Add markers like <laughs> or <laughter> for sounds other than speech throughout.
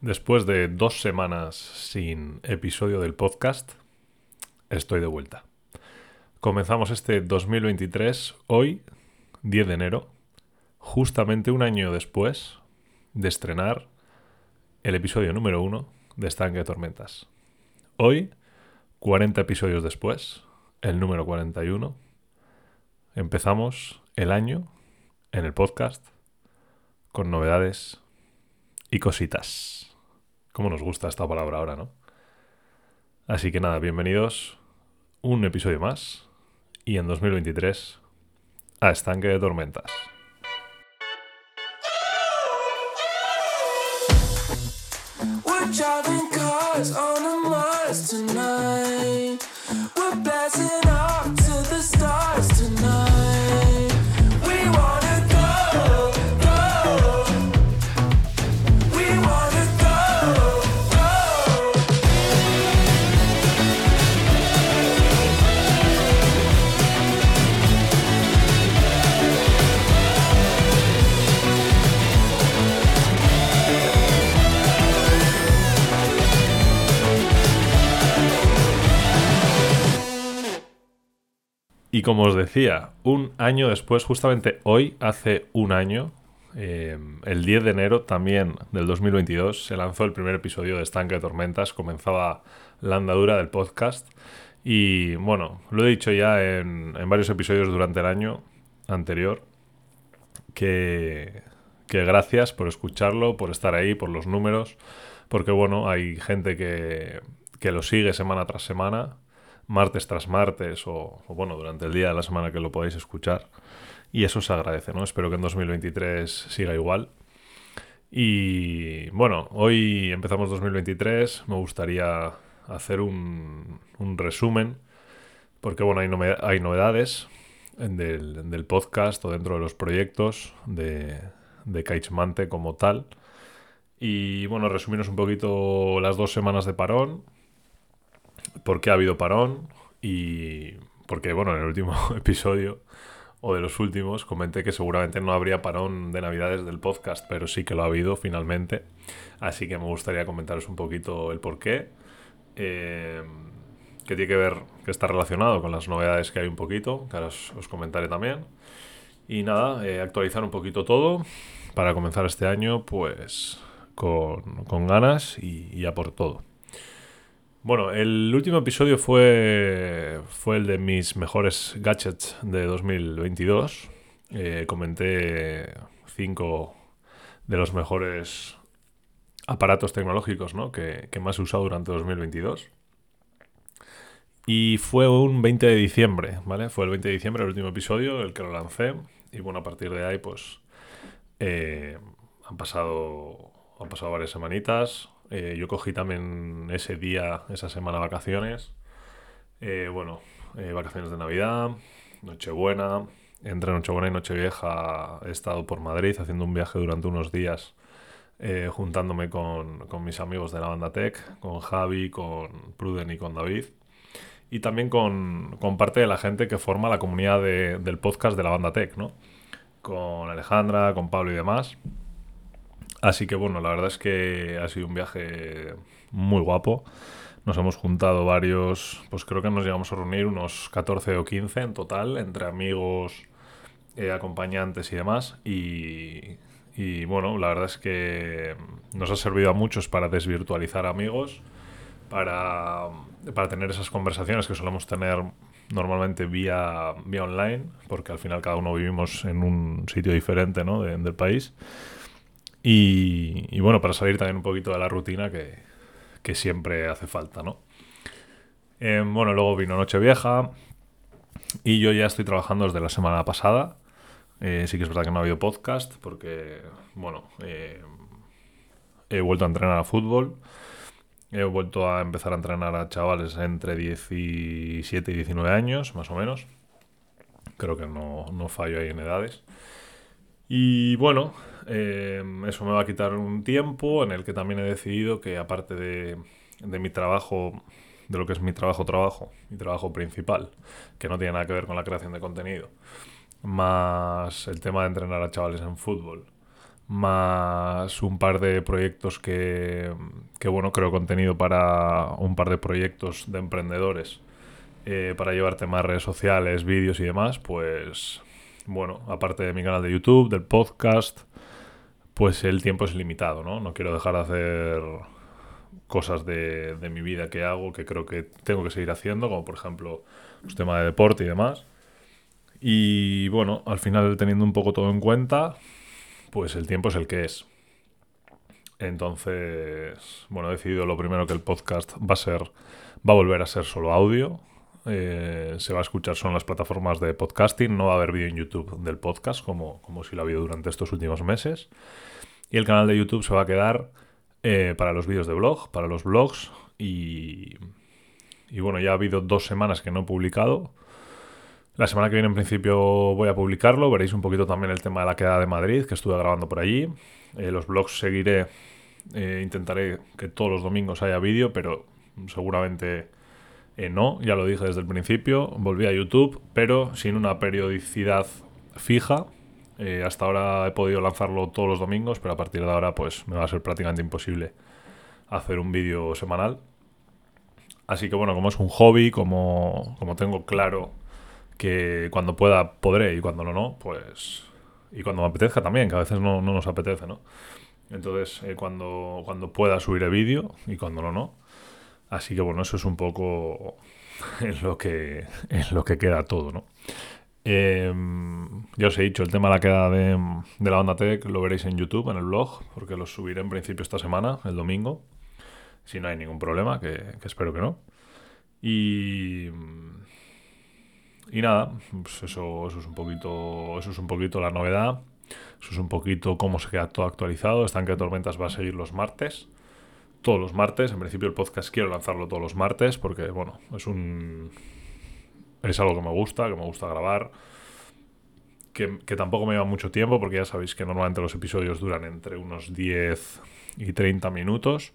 Después de dos semanas sin episodio del podcast, estoy de vuelta. Comenzamos este 2023 hoy, 10 de enero, justamente un año después de estrenar el episodio número 1 de Estanque de Tormentas. Hoy, 40 episodios después, el número 41, empezamos el año en el podcast con novedades y cositas. ¿Cómo nos gusta esta palabra ahora, no? Así que nada, bienvenidos un episodio más y en 2023 a Estanque de Tormentas. Y como os decía, un año después, justamente hoy, hace un año, eh, el 10 de enero también del 2022, se lanzó el primer episodio de Estanque de Tormentas, comenzaba la andadura del podcast. Y bueno, lo he dicho ya en, varios episodios durante el año anterior, que, que gracias por escucharlo, por estar ahí, por los números, porque bueno, hay gente que, que lo sigue semana tras semana martes tras martes o, bueno, durante el día de la semana que lo podáis escuchar. Y eso se agradece, ¿no? Espero que en 2023 siga igual. Y bueno, hoy empezamos 2023. Me gustaría hacer un, resumen, porque bueno, hay, novedades del, del, podcast o dentro de los proyectos de, de como tal. Y bueno, resumirnos un poquito las dos semanas de parón, por qué ha habido parón y porque, bueno, en el último <laughs> episodio o de los últimos comenté que seguramente no habría parón de navidades del podcast, pero sí que lo ha habido finalmente. Así que me gustaría comentaros un poquito el por qué. Eh, que tiene que ver, que está relacionado con las novedades que hay un poquito, que ahora os, comentaré también. Y nada, eh, actualizar un poquito todo para comenzar este año pues con, con ganas y, y a por todo. Bueno, el último episodio fue, fue el de mis mejores gadgets de 2022. Eh, comenté cinco de los mejores aparatos tecnológicos ¿no? que, que, más he usado durante 2022. Y fue un 20 de diciembre, ¿vale? Fue el 20 de diciembre el último episodio, el que lo lancé. Y bueno, a partir de ahí, pues eh, han, pasado, han pasado varias semanitas. Eh, yo cogí también ese día, esa semana vacaciones. Eh, bueno, eh, vacaciones de Navidad, Nochebuena. Entre Nochebuena y Nochevieja he estado por Madrid haciendo un viaje durante unos días, juntándome con, mis amigos de la banda Tech, con Javi, con Pruden y con David. Y también con, parte de la gente que forma la comunidad del podcast de la banda Tech, ¿no? Con Alejandra, con Pablo y demás. Así que bueno, la verdad es que ha sido un viaje muy guapo. Nos hemos juntado varios, pues creo que nos llegamos a reunir unos 14 o 15 en total, entre amigos, eh, acompañantes y demás. Y, y, bueno, la verdad es que nos ha servido a muchos para desvirtualizar amigos, para, para tener esas conversaciones que solemos tener normalmente vía, vía online, porque al final cada uno vivimos en un sitio diferente ¿no? del país. Y, bueno, para salir también un poquito de la rutina que, siempre hace falta, ¿no? Em, bueno, luego vino Nochevieja y yo ya estoy trabajando desde la semana pasada. Eh, sí que es verdad que no ha habido podcast porque, bueno, eh, he vuelto a entrenar a fútbol. He vuelto a empezar a entrenar a chavales entre 17 y 19 años, más o menos. Creo que no, no fallo ahí en edades. Y bueno, eh, eso me va a quitar un tiempo en el que también he decidido que aparte de, mi trabajo, de lo que es mi trabajo, trabajo, mi trabajo principal, que no tiene nada que ver con la creación de contenido, más el tema de entrenar a chavales en fútbol, más un par de proyectos que, que bueno, creo contenido para un par de proyectos de emprendedores eh, para llevarte más redes sociales, vídeos y demás, pues bueno, aparte de mi canal de YouTube, del podcast, pues el tiempo es limitado, ¿no? No quiero dejar de hacer cosas de, de mi vida que hago, que creo que tengo que seguir haciendo, como por ejemplo los temas de deporte y demás. Y bueno, al final teniendo un poco todo en cuenta, pues el tiempo es el que es. Entonces, bueno, he decidido lo primero que el podcast va a ser, va a volver a ser solo audio. Eh, se va a escuchar solo en las plataformas de podcasting, no va a haber vídeo en YouTube del podcast, como, como si lo ha habido durante estos últimos meses. Y el canal de YouTube se va a quedar eh, para los vídeos de blog, para los blogs. Y, y bueno, ya ha habido dos semanas que no he publicado. La semana que viene en principio voy a publicarlo, veréis un poquito también el tema de la queda de Madrid, que estuve grabando por allí. Eh, los blogs seguiré, intentaré que todos los domingos haya vídeo, pero seguramente eh, no, ya lo dije desde el principio. Volví a YouTube, pero sin una periodicidad fija. hasta ahora he podido lanzarlo todos los domingos, pero a partir de ahora pues me va a ser prácticamente imposible hacer un vídeo semanal. Así que bueno, como es un hobby, como, como tengo claro que cuando pueda podré y cuando no, no, pues... Y cuando me apetezca también, que a veces no, nos apetece, ¿no? Entonces, eh, cuando, cuando pueda subiré vídeo y cuando no, no. Así que bueno, eso es un poco en lo que, lo que queda todo, ¿no? Eh, ya os he dicho, el tema de la queda de, de, la banda tech lo veréis en YouTube, en el blog, porque lo subiré en principio esta semana, el domingo, si no hay ningún problema, que, que espero que no. Y, y nada, pues eso, eso es un poquito. Eso es un poquito la novedad. Eso es un poquito cómo se queda todo actualizado. Estanque de Tormentas va a seguir los martes. Todos los martes. En principio el podcast quiero lanzarlo todos los martes. Porque, bueno, es un. Es algo que me gusta, que me gusta grabar. Que, que tampoco me lleva mucho tiempo. Porque ya sabéis que normalmente los episodios duran entre unos 10 y 30 minutos.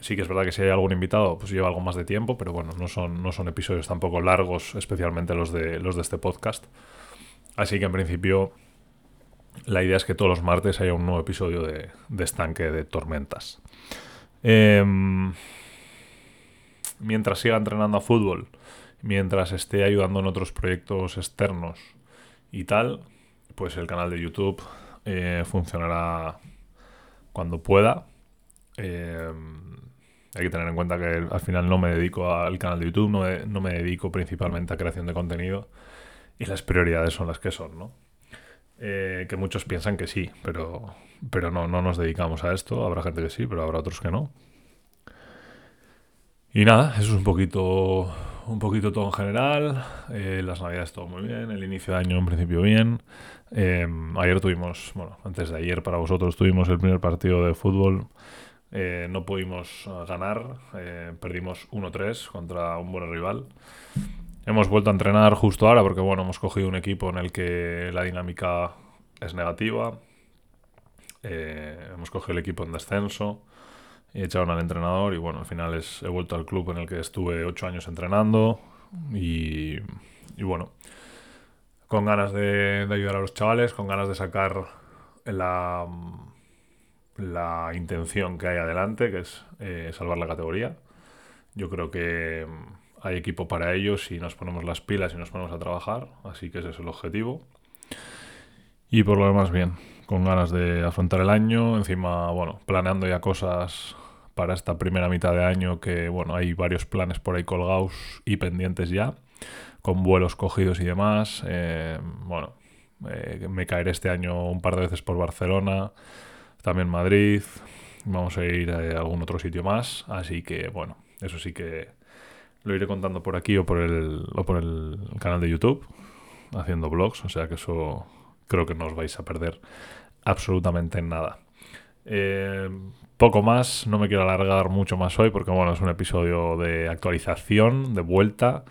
Sí que es verdad que si hay algún invitado, pues lleva algo más de tiempo, pero bueno, no son, no son episodios tampoco largos, especialmente los de, los de este podcast. Así que en principio la idea es que todos los martes haya un nuevo episodio de, estanque de tormentas. Em, mientras siga entrenando a fútbol, mientras esté ayudando en otros proyectos externos y tal, pues el canal de YouTube eh, funcionará cuando pueda. Em, hay que tener en cuenta que al final no me dedico al canal de YouTube, no me, dedico principalmente a creación de contenido y las prioridades son las que son, ¿no? Eh, que muchos piensan que sí, pero, pero no, no nos dedicamos a esto. Habrá gente que sí, pero habrá otros que no. Y nada, eso es un poquito, un poquito todo en general. Eh, las navidades todo muy bien, el inicio de año en principio bien. Eh, ayer tuvimos, bueno, antes de ayer para vosotros tuvimos el primer partido de fútbol eh, no pudimos ganar, eh, perdimos 1-3 contra un buen rival. Hemos vuelto a entrenar justo ahora porque bueno, hemos cogido un equipo en el que la dinámica es negativa. hemos cogido el equipo en descenso y echaron al entrenador y bueno, al final es, he vuelto al club en el que estuve 8 años entrenando y, bueno, con ganas de ayudar a los chavales, con ganas de sacar la la intención que hay adelante, que es eh, salvar la categoría. Yo creo que hay equipo para ello si nos ponemos las pilas y nos ponemos a trabajar, así que ese es el objetivo. Y por lo demás, bien, con ganas de afrontar el año, encima, bueno, planeando ya cosas para esta primera mitad de año, que bueno, hay varios planes por ahí colgados y pendientes ya, con vuelos cogidos y demás. Eh, bueno, eh, me caeré este año un par de veces por Barcelona también Madrid, vamos a ir a algún otro sitio más, así que bueno, eso sí que lo iré contando por aquí o por el, o por el canal de YouTube, haciendo vlogs, o sea que eso creo que no os vais a perder absolutamente nada. Eh, poco más, no me quiero alargar mucho más hoy porque bueno, es un episodio de actualización, de vuelta,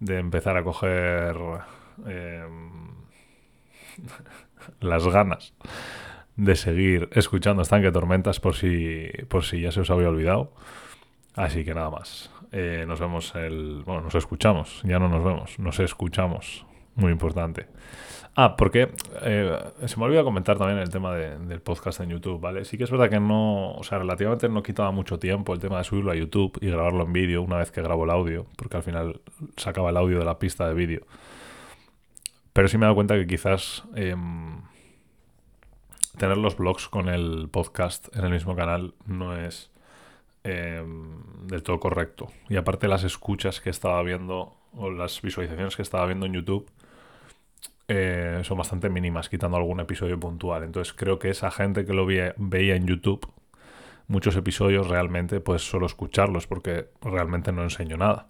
de empezar a coger eh, <laughs> las ganas de seguir escuchando Estanque Tormentas por si, por si ya se os había olvidado. Así que nada más. Eh, nos vemos el. Bueno, nos escuchamos. Ya no nos vemos. Nos escuchamos muy importante. Ah, porque eh, se me olvidó comentar también el tema del podcast en YouTube, ¿vale? Sí que es verdad que no, o sea, relativamente no quitaba mucho tiempo el tema de subirlo a YouTube y grabarlo en vídeo una vez que grabo el audio, porque al final sacaba el audio de la pista de vídeo. Pero sí me he dado cuenta que quizás em, tener los blogs con el podcast en el mismo canal no es em, del todo correcto. Y aparte las escuchas que estaba viendo o las visualizaciones que estaba viendo en YouTube eh, son bastante mínimas, quitando algún episodio puntual. Entonces creo que esa gente que lo veía, en YouTube, muchos episodios realmente, pues solo escucharlos, porque realmente no enseño nada.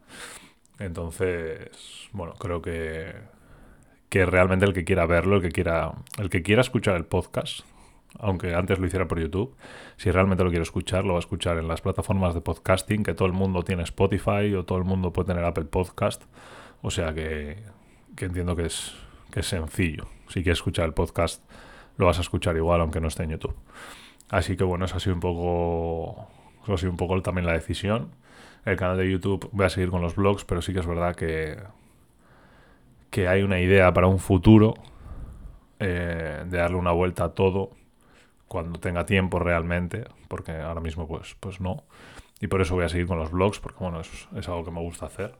Entonces, bueno, creo que, que realmente el que quiera verlo, el que quiera, el que quiera escuchar el podcast, aunque antes lo hiciera por YouTube, si realmente lo quiere escuchar, lo va a escuchar en las plataformas de podcasting, que todo el mundo tiene Spotify o todo el mundo puede tener Apple Podcast. O sea que, que entiendo que es, es sencillo. Si quieres escuchar el podcast, lo vas a escuchar igual, aunque no esté en YouTube. Así que bueno, eso ha sido un poco. Eso ha sido un poco también la decisión. El canal de YouTube voy a seguir con los blogs, pero sí que es verdad que. que hay una idea para un futuro eh, de darle una vuelta a todo cuando tenga tiempo realmente, porque ahora mismo pues, pues no. Y por eso voy a seguir con los blogs, porque bueno, es, es algo que me gusta hacer.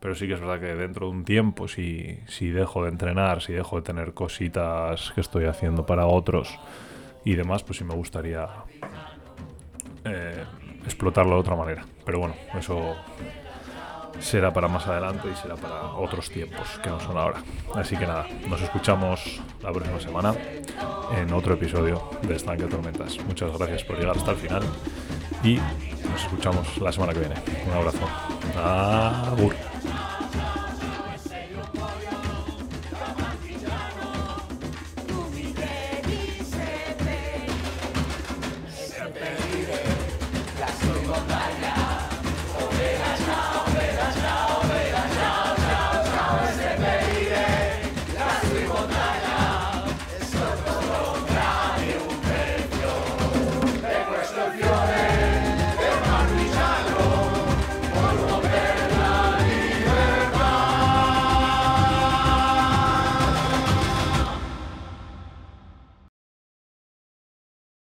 Pero sí que es verdad que dentro de un tiempo, si, si dejo de entrenar, si dejo de tener cositas que estoy haciendo para otros y demás, pues sí me gustaría eh, explotarlo de otra manera. Pero bueno, eso será para más adelante y será para otros tiempos que no son ahora. Así que nada, nos escuchamos la próxima semana en otro episodio de Estanque Tormentas. Muchas gracias por llegar hasta el final y nos escuchamos la semana que viene. Un abrazo. Agur.